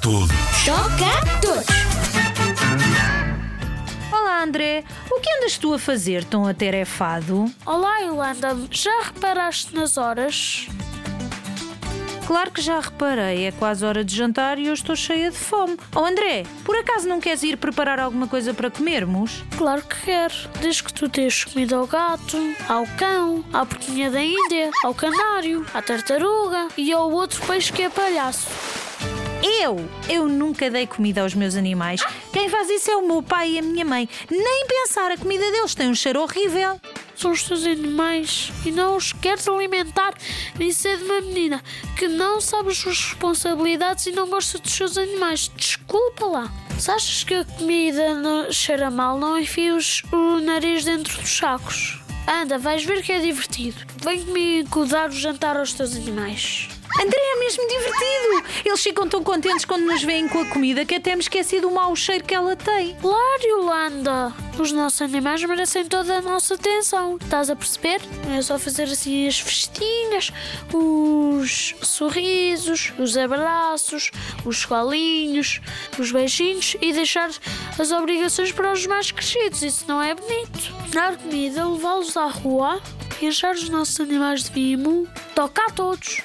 todos. Toca a todos. Olá, André. O que andas tu a fazer tão atarefado? Olá, Yolanda. Já reparaste nas horas? Claro que já reparei, é quase hora de jantar e eu estou cheia de fome. Oh, André, por acaso não queres ir preparar alguma coisa para comermos? Claro que quero. Desde que tu tens comida ao gato, ao cão, à porquinha da Índia, ao canário, à tartaruga e ao outro peixe que é palhaço. Eu? Eu nunca dei comida aos meus animais. Quem faz isso é o meu pai e a minha mãe. Nem pensar, a comida deles tem um cheiro horrível. São os teus animais e não os queres alimentar. Isso é de uma menina que não sabe as suas responsabilidades e não gosta dos seus animais. Desculpa lá. Se achas que a comida não cheira mal, não enfios o nariz dentro dos sacos. Anda, vais ver que é divertido. Vem comigo dar o jantar aos teus animais. André, é mesmo divertido. Eles ficam tão contentes quando nos veem com a comida que até me esqueci do mau cheiro que ela tem. Claro, Yolanda! Os nossos animais merecem toda a nossa atenção. Estás a perceber? É só fazer assim as festinhas, os sorrisos, os abraços, os colinhos, os beijinhos e deixar as obrigações para os mais crescidos. Isso não é bonito. Dar comida, levá-los à rua, encher os nossos animais de mimo, tocar a todos.